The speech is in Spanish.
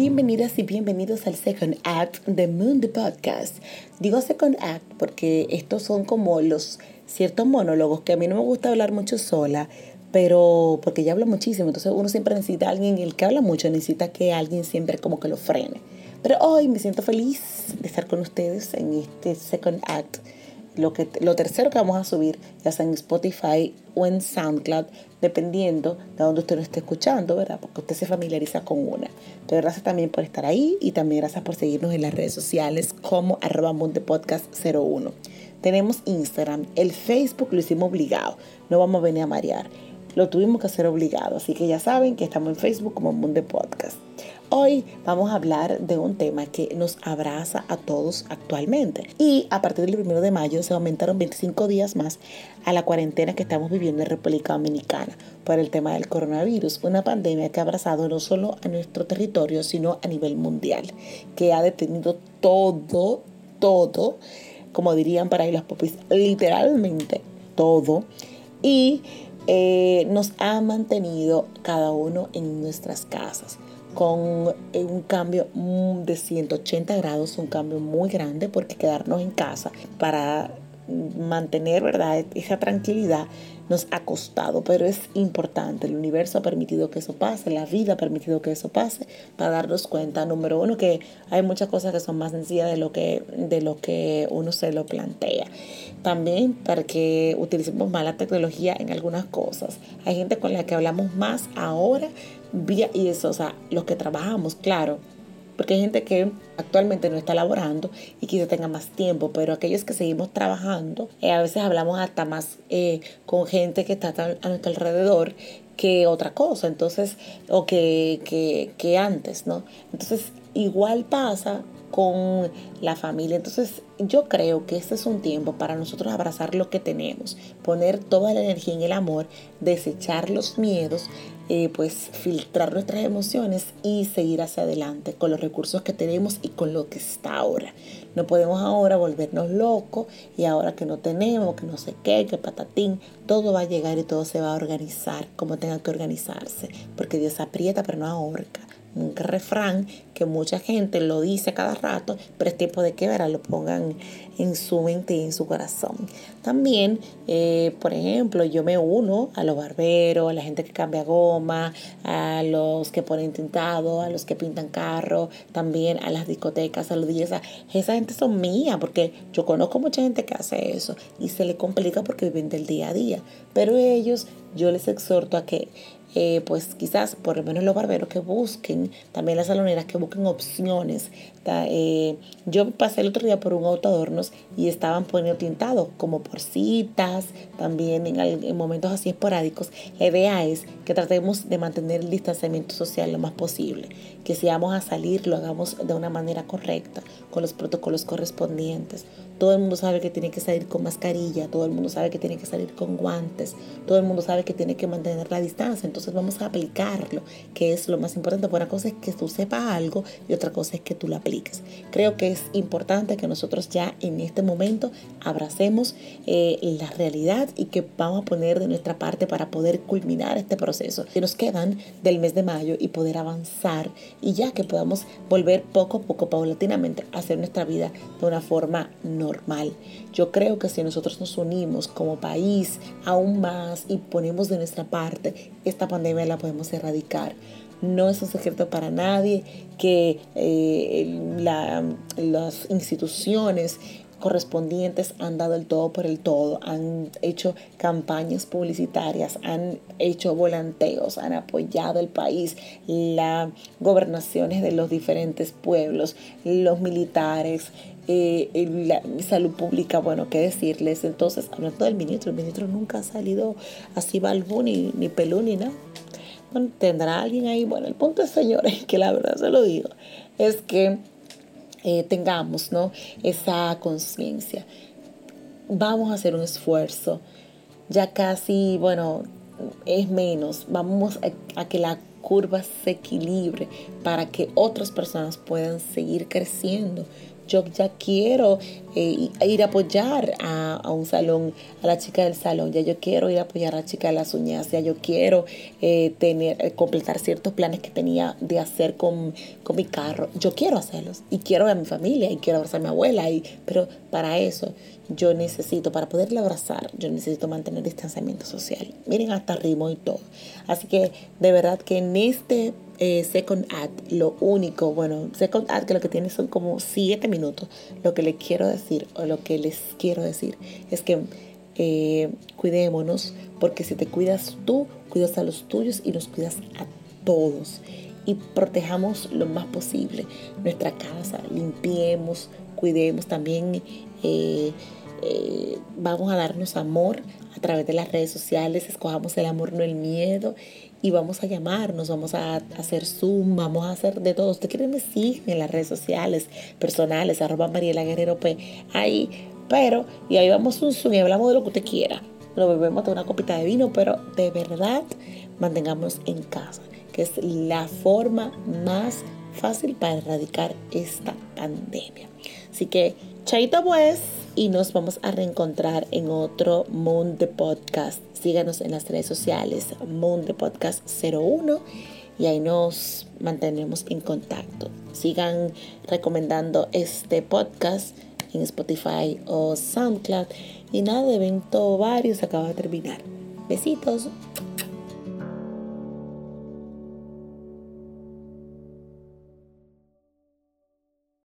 bienvenidas y bienvenidos al Second Act de Moon the Podcast. Digo Second Act porque estos son como los ciertos monólogos que a mí no me gusta hablar mucho sola, pero porque ya hablo muchísimo, entonces uno siempre necesita a alguien, el que habla mucho necesita que alguien siempre como que lo frene. Pero hoy me siento feliz de estar con ustedes en este Second Act lo, que, lo tercero que vamos a subir, ya sea en Spotify o en SoundCloud, dependiendo de donde usted lo esté escuchando, ¿verdad? Porque usted se familiariza con una. Pero gracias también por estar ahí y también gracias por seguirnos en las redes sociales como arroba Podcast 01. Tenemos Instagram, el Facebook lo hicimos obligado, no vamos a venir a marear. Lo tuvimos que hacer obligado, así que ya saben que estamos en Facebook como Mundo Podcast. Hoy vamos a hablar de un tema que nos abraza a todos actualmente. Y a partir del 1 de mayo se aumentaron 25 días más a la cuarentena que estamos viviendo en República Dominicana por el tema del coronavirus, una pandemia que ha abrazado no solo a nuestro territorio, sino a nivel mundial, que ha detenido todo, todo, como dirían para ahí popis, literalmente todo. Y eh, nos ha mantenido cada uno en nuestras casas con un cambio de 180 grados, un cambio muy grande, porque quedarnos en casa para mantener ¿verdad? esa tranquilidad nos ha costado, pero es importante. El universo ha permitido que eso pase, la vida ha permitido que eso pase, para darnos cuenta, número uno, que hay muchas cosas que son más sencillas de lo que, de lo que uno se lo plantea. También para que utilicemos más la tecnología en algunas cosas. Hay gente con la que hablamos más ahora, y eso, o sea, los que trabajamos, claro, porque hay gente que actualmente no está laborando y quizá tenga más tiempo, pero aquellos que seguimos trabajando, eh, a veces hablamos hasta más eh, con gente que está a nuestro alrededor que otra cosa, entonces, o que, que, que antes, ¿no? Entonces, igual pasa con la familia. Entonces yo creo que este es un tiempo para nosotros abrazar lo que tenemos, poner toda la energía en el amor, desechar los miedos, eh, pues filtrar nuestras emociones y seguir hacia adelante con los recursos que tenemos y con lo que está ahora. No podemos ahora volvernos locos y ahora que no tenemos, que no sé qué, que patatín, todo va a llegar y todo se va a organizar como tenga que organizarse, porque Dios aprieta pero no ahorca un refrán que mucha gente lo dice cada rato, pero es tiempo de que verá, lo pongan en su mente y en su corazón. También, eh, por ejemplo, yo me uno a los barberos, a la gente que cambia goma, a los que ponen tintado, a los que pintan carro, también a las discotecas, a los DJs. Esa gente son mía, porque yo conozco mucha gente que hace eso y se le complica porque viven del día a día. Pero ellos, yo les exhorto a que eh, pues quizás por lo menos los barberos que busquen, también las saloneras que busquen opciones. Eh, yo pasé el otro día por un autoadornos y estaban poniendo tintado como por citas, también en, en momentos así esporádicos. La idea es que tratemos de mantener el distanciamiento social lo más posible, que si vamos a salir lo hagamos de una manera correcta, con los protocolos correspondientes. Todo el mundo sabe que tiene que salir con mascarilla, todo el mundo sabe que tiene que salir con guantes, todo el mundo sabe que tiene que mantener la distancia. Entonces vamos a aplicarlo, que es lo más importante. Una cosa es que tú sepas algo y otra cosa es que tú lo apliques. Creo que es importante que nosotros ya en este momento abracemos eh, la realidad y que vamos a poner de nuestra parte para poder culminar este proceso que nos quedan del mes de mayo y poder avanzar y ya que podamos volver poco a poco, paulatinamente, a hacer nuestra vida de una forma normal Yo creo que si nosotros nos unimos como país aún más y ponemos de nuestra parte, esta pandemia la podemos erradicar. No es un secreto para nadie que eh, las instituciones correspondientes han dado el todo por el todo, han hecho campañas publicitarias, han hecho volanteos, han apoyado el país, las gobernaciones de los diferentes pueblos, los militares, eh, la salud pública, bueno, qué decirles. Entonces, hablando del ministro, el ministro nunca ha salido así balbú ni, ni pelú ni nada. Bueno, tendrá alguien ahí. Bueno, el punto es, señores, que la verdad se lo digo, es que eh, tengamos ¿no? esa conciencia. Vamos a hacer un esfuerzo. Ya casi, bueno, es menos. Vamos a que la curva se equilibre para que otras personas puedan seguir creciendo yo ya quiero eh, ir a apoyar a, un salón, a la chica del salón, ya yo quiero ir a apoyar a la chica de las uñas, ya yo quiero eh, tener, completar ciertos planes que tenía de hacer con, con, mi carro. Yo quiero hacerlos y quiero ver a mi familia y quiero abrazar a mi abuela, y, pero para eso yo necesito, para poderla abrazar, yo necesito mantener distanciamiento social. Miren, hasta ritmo y todo. Así que de verdad que en este eh, Second Ad, lo único, bueno, Second Ad que lo que tiene son como siete minutos. Lo que les quiero decir, o lo que les quiero decir, es que eh, cuidémonos, porque si te cuidas tú, cuidas a los tuyos y nos cuidas a todos. Y protejamos lo más posible nuestra casa, limpiemos, cuidemos también. Eh, vamos a darnos amor a través de las redes sociales, escojamos el amor, no el miedo, y vamos a llamarnos, vamos a hacer Zoom, vamos a hacer de todo. Usted quiere me en las redes sociales personales, arroba Mariela Guerrero P, ahí, pero, y ahí vamos un Zoom y hablamos de lo que usted quiera. Lo bebemos de una copita de vino, pero de verdad mantengamos en casa, que es la forma más fácil para erradicar esta pandemia. Así que, chaito pues y nos vamos a reencontrar en otro Moon de Podcast. Síganos en las redes sociales, Moon de Podcast 01 y ahí nos mantenemos en contacto. Sigan recomendando este podcast en Spotify o SoundCloud. Y nada, evento varios acaba de terminar. Besitos.